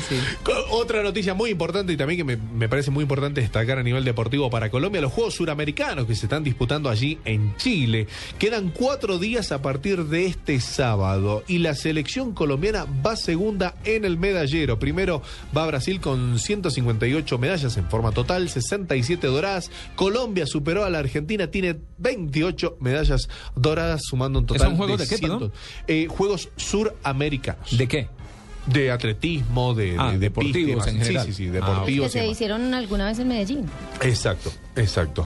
sí, sí. Otra noticia muy importante y también que me, me, parece muy importante destacar a nivel deportivo para Colombia, los Juegos Suramericanos que se están disputando allí en Chile. Quedan cuatro días a partir de este sábado y la selección colombiana va segunda en el medallero. Primero va Brasil con 158 medallas en forma total, 67 doradas. Colombia superó a la Argentina, tiene 28 medallas doradas, sumando un total ¿Son juegos de, de qué, eh, Juegos Suramericanos. ¿De qué? De atletismo, de, Ah, de, de deportivos pista, en general. Sí, sí, sí, Ah, deportivos. que y se hicieron alguna vez en Medellín. Exacto, exacto.